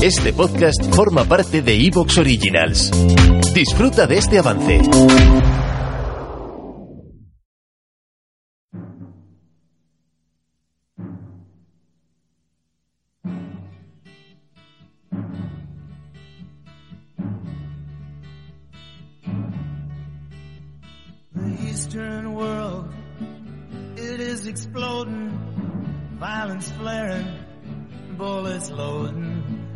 Este podcast forma parte de Evox Originals. Disfruta de este avance. The Eastern world, it is exploding, violence flaring, bullets loading.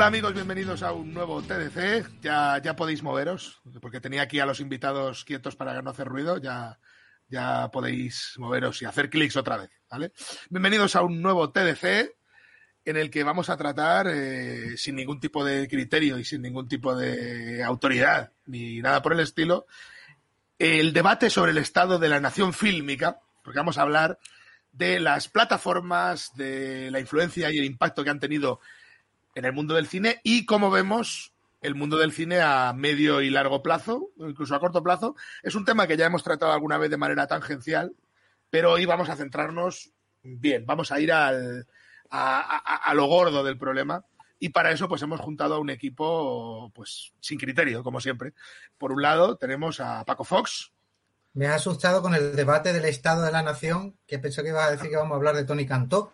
Hola amigos, bienvenidos a un nuevo TDC. Ya, ya podéis moveros, porque tenía aquí a los invitados quietos para no hacer ruido. Ya, ya podéis moveros y hacer clics otra vez, ¿vale? Bienvenidos a un nuevo TDC en el que vamos a tratar eh, sin ningún tipo de criterio y sin ningún tipo de autoridad ni nada por el estilo el debate sobre el estado de la nación fílmica, porque vamos a hablar de las plataformas, de la influencia y el impacto que han tenido en el mundo del cine y cómo vemos el mundo del cine a medio y largo plazo, incluso a corto plazo. Es un tema que ya hemos tratado alguna vez de manera tangencial, pero hoy vamos a centrarnos bien, vamos a ir al, a, lo gordo del problema. Y para eso, pues hemos juntado a un equipo, pues, sin criterio, como siempre. Por un lado, tenemos a Paco Fox. Me ha asustado con el debate del Estado de la Nación, que pensé que iba a decir que vamos a hablar de Tony Cantó.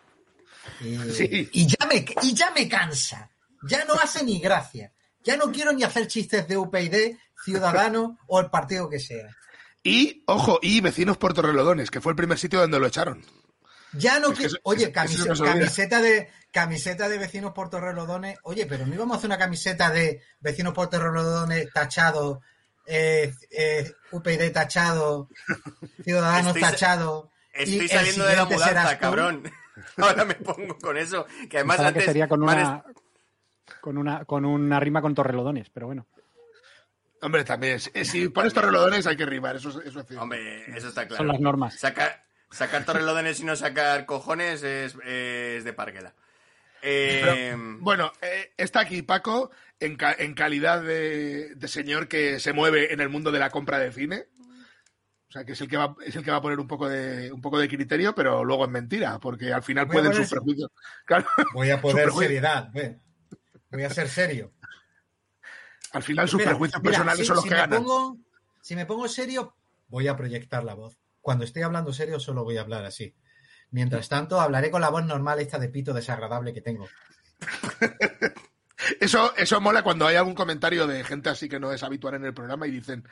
Y, Sí. y ya me, y ya me cansa. Ya no hace ni gracia. Ya no quiero ni hacer chistes de UPyD, Ciudadanos o el partido que sea. Y, ojo, y Vecinos Puertorrelodones, que fue el primer sitio donde lo echaron. Ya no Es quiero. eso- Oye, no camiseta de camiseta de vecinos Portorrelodones. Oye, pero no íbamos a hacer una camiseta de vecinos Portorrelodones tachado, eh, eh, UPyD tachado, Ciudadanos Estoy tachado. y Estoy el saliendo de la mudanza, tú. cabrón. Ahora me pongo con eso. Que además antes. que sería con una, con una con una rima con torrelodones, pero bueno. Hombre, también, si- pones Torrelodones hay que rimar, eso, es- eso es cierto. Hombre, eso está claro. Son las normas. Sacar, sacar torrelodones y no sacar cojones es, es de parguela. Eh, Bueno, eh, está aquí Paco en, ca- en calidad de, de señor que se mueve en el mundo de la compra de cine. O sea, que es el que va, es el que va a poner un poco de, un poco de criterio, pero luego es mentira, porque al final pueden sus prejuicios. Claro, Voy a poner seriedad. ve. Voy a ser serio. al final sus Mira, prejuicios mira, personales si, son los si que ganan. Pongo, si me pongo serio, voy a proyectar la voz. Cuando estoy hablando serio, solo voy a hablar así. Mientras tanto, hablaré con la voz normal esta de pito desagradable que tengo. Eso, eso mola cuando hay algún comentario de gente así que no es habitual en el programa y dicen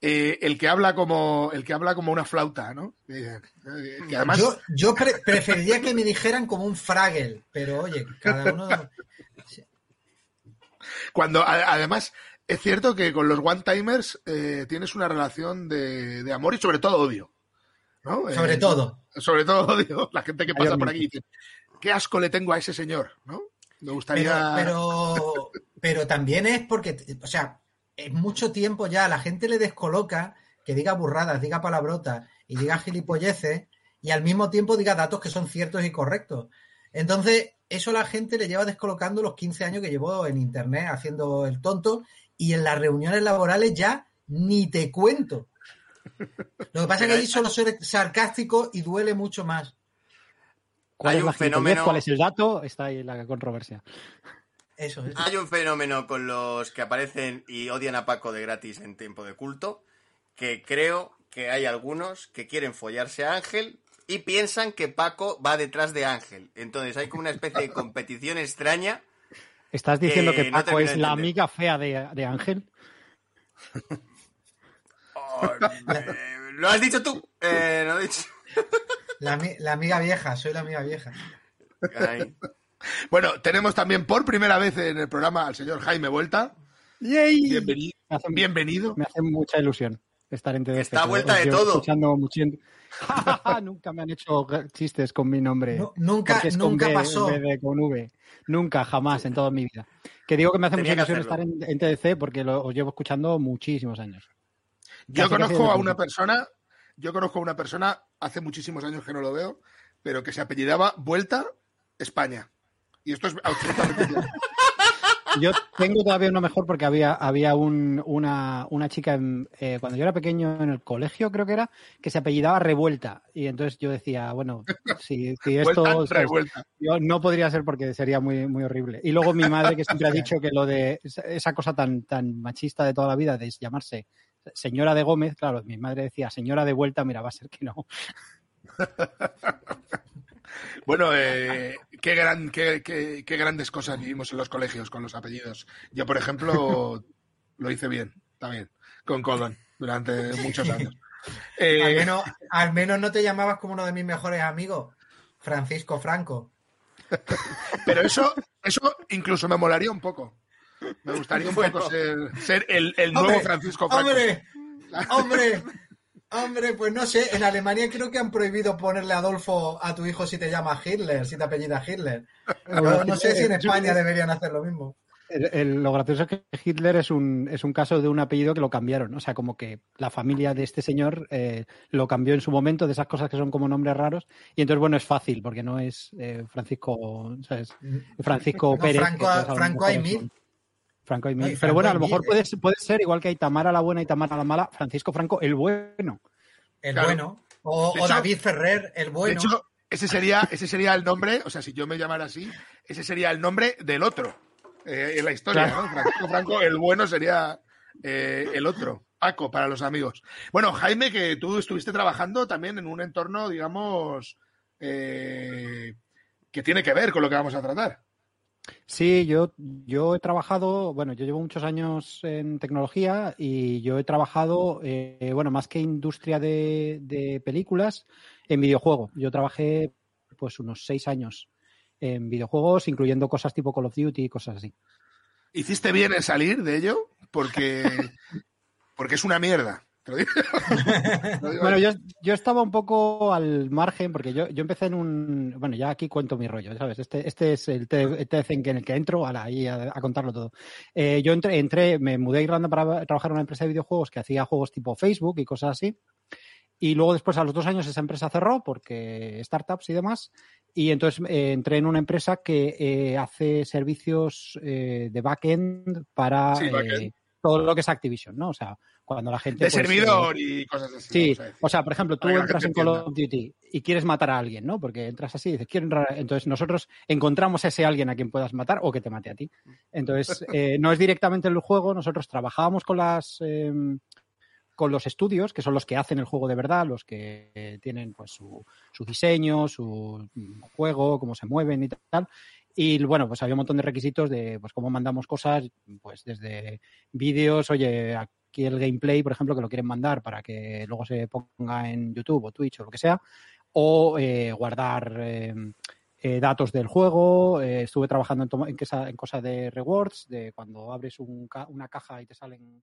eh, el que habla como el que habla como una flauta, ¿no? Eh, eh, que además Yo, yo pre- preferiría que me dijeran como un fraggle, pero oye, cada uno. Cuando, a- además, es cierto que con los one-timers eh, tienes una relación de, de amor y sobre todo odio. ¿no? Sobre Eh, todo. Sobre todo odio. La gente que pasa por aquí dice, qué asco le tengo a ese señor, ¿no? Me Pero, gustaría... pero, pero también es porque, o sea, es mucho tiempo ya, la gente le descoloca que diga burradas, diga palabrotas y diga gilipolleces y al mismo tiempo diga datos que son ciertos y correctos. Entonces, eso a la gente le lleva descolocando los 15 años que llevo en internet haciendo el tonto y en las reuniones laborales ya ni te cuento. Lo que pasa es que ahí solo soy sarcástico y duele mucho más. ¿Cuál Hay es un fenómeno- ¿Cuál es el dato? Está ahí la controversia. Eso es. Hay un fenómeno con los que aparecen y odian a Paco de gratis en tiempo de culto, que creo que hay algunos que quieren follarse a Ángel y piensan que Paco va detrás de Ángel. Entonces hay como una especie de competición extraña. ¿Estás diciendo que Paco es la amiga fea de, de Ángel? Oh, eh, ¿Lo has dicho tú? Eh, ¿no he dicho? La, ami- la amiga vieja, soy la amiga vieja. Ay. Bueno, tenemos también por primera vez en el programa al señor Jaime Vuelta. Bienvenido. Me hace, Bienvenido. me hace mucha ilusión estar en TDC. Está vuelta de todo. Escuchando mucho- Nunca me han hecho chistes con mi nombre. Nu- nunca- porque es con nunca B pasó. de con V. Nunca, jamás en toda mi vida. Que digo que me hace Tenía mucha ilusión estar en, en TDC porque lo, os llevo escuchando muchísimos años. Yo Casi, conozco a una persona, yo conozco a una persona, hace muchísimos años que no lo veo, pero que se apellidaba Vuelta España. Y esto es absolutamente cierto. Yo tengo todavía uno mejor porque había, había un- una, una chica en- eh, cuando yo era pequeño en el colegio, creo que era, que se apellidaba Revuelta. Y entonces yo decía, bueno, si, si esto. Vuelta, ¿sabes? revuelta. Yo no podría ser porque sería muy, muy horrible. Y luego mi madre, que siempre ha dicho que lo de esa- esa cosa tan, tan machista de toda la vida de llamarse señora de Gómez, claro, mi madre decía señora de vuelta, mira, va a ser que no. Bueno, eh, qué, gran, qué, qué- qué grandes cosas vivimos en los colegios con los apellidos. Yo, por ejemplo, lo hice bien, también, con Codon, durante muchos años. Eh, Al menos, al menos no te llamabas como uno de mis mejores amigos, Francisco Franco. Pero eso, eso incluso me molaría un poco. Me gustaría un Bueno. poco ser, ser el, el nuevo Hombre, Francisco Franco. ¡Hombre! ¡Hombre! Hombre, pues no sé, en Alemania creo que han prohibido ponerle Adolfo a tu hijo si te llama Hitler, si te apellida Hitler. No sé si en España deberían hacer lo mismo. El- el- lo gracioso es que Hitler es un, es un caso de un apellido que lo cambiaron. O sea, como que la familia de este señor eh, lo cambió en su momento, de esas cosas que son como nombres raros. Y entonces, bueno, es fácil, porque no es eh, Francisco, ¿sabes? Francisco No, Pérez. Franco- Franco Aymir. Franco. Ay, Pero bueno, a lo mejor puede, ser- puede ser, igual que hay Tamara la buena y Tamara la mala, Francisco Franco el bueno. El Claro. bueno. O, De o hecho- David Ferrer, el bueno. De hecho, ese sería, ese sería el nombre, o sea, si yo me llamara así, ese sería el nombre del otro eh, en la historia, ¿no? Francisco Franco, el bueno sería eh, el otro. Paco, para los amigos. Bueno, Jaime, que tú estuviste trabajando también en un entorno, digamos, eh, que tiene que ver con lo que vamos a tratar. Sí, yo, yo he trabajado, bueno, yo llevo muchos años en tecnología y yo he trabajado, eh, bueno, más que industria de, de películas, en videojuego. Yo trabajé pues unos seis años en videojuegos, incluyendo cosas tipo Call of Duty y cosas así. Hiciste bien en salir de ello, porque, porque es una mierda. Te lo digo. Te lo digo. Bueno, yo, yo estaba un poco al margen porque yo, yo empecé en un... Bueno, ya aquí cuento mi rollo, ¿sabes? Este, este es el TDC en que- en el que entro ala, ahí a, a contarlo todo. Eh, yo entré, entré, me mudé a Irlanda para trabajar en una empresa de videojuegos que hacía juegos tipo Facebook y cosas así. Y luego después a los dos años esa empresa cerró porque startups y demás. Y entonces eh, entré en una empresa que eh, hace servicios eh, de backend para Sí, backend. Todo lo que es Activision, ¿no? O sea, cuando la gente... de pues, eh, servidor y cosas así. Sí, o sea, por ejemplo, tú entras en Call of Duty y quieres matar a alguien, ¿no? Porque entras así y dices, quiero entrar. a-". Entonces nosotros encontramos a ese alguien a quien puedas matar o que te mate a ti. Entonces, eh, no es directamente el juego, nosotros trabajábamos con las. eh, con los estudios, que son los que hacen el juego de verdad, los que eh, tienen pues su, su diseño, su mm, juego, cómo se mueven y tal. Y bueno, pues había un montón de requisitos de pues cómo mandamos cosas, pues desde vídeos, oye, aquí el gameplay, por ejemplo, que lo quieren mandar para que luego se ponga en YouTube o Twitch o lo que sea, o eh, guardar eh, eh, datos del juego. estuve trabajando en, en, en cosa de rewards, de cuando abres un ca- una caja y te salen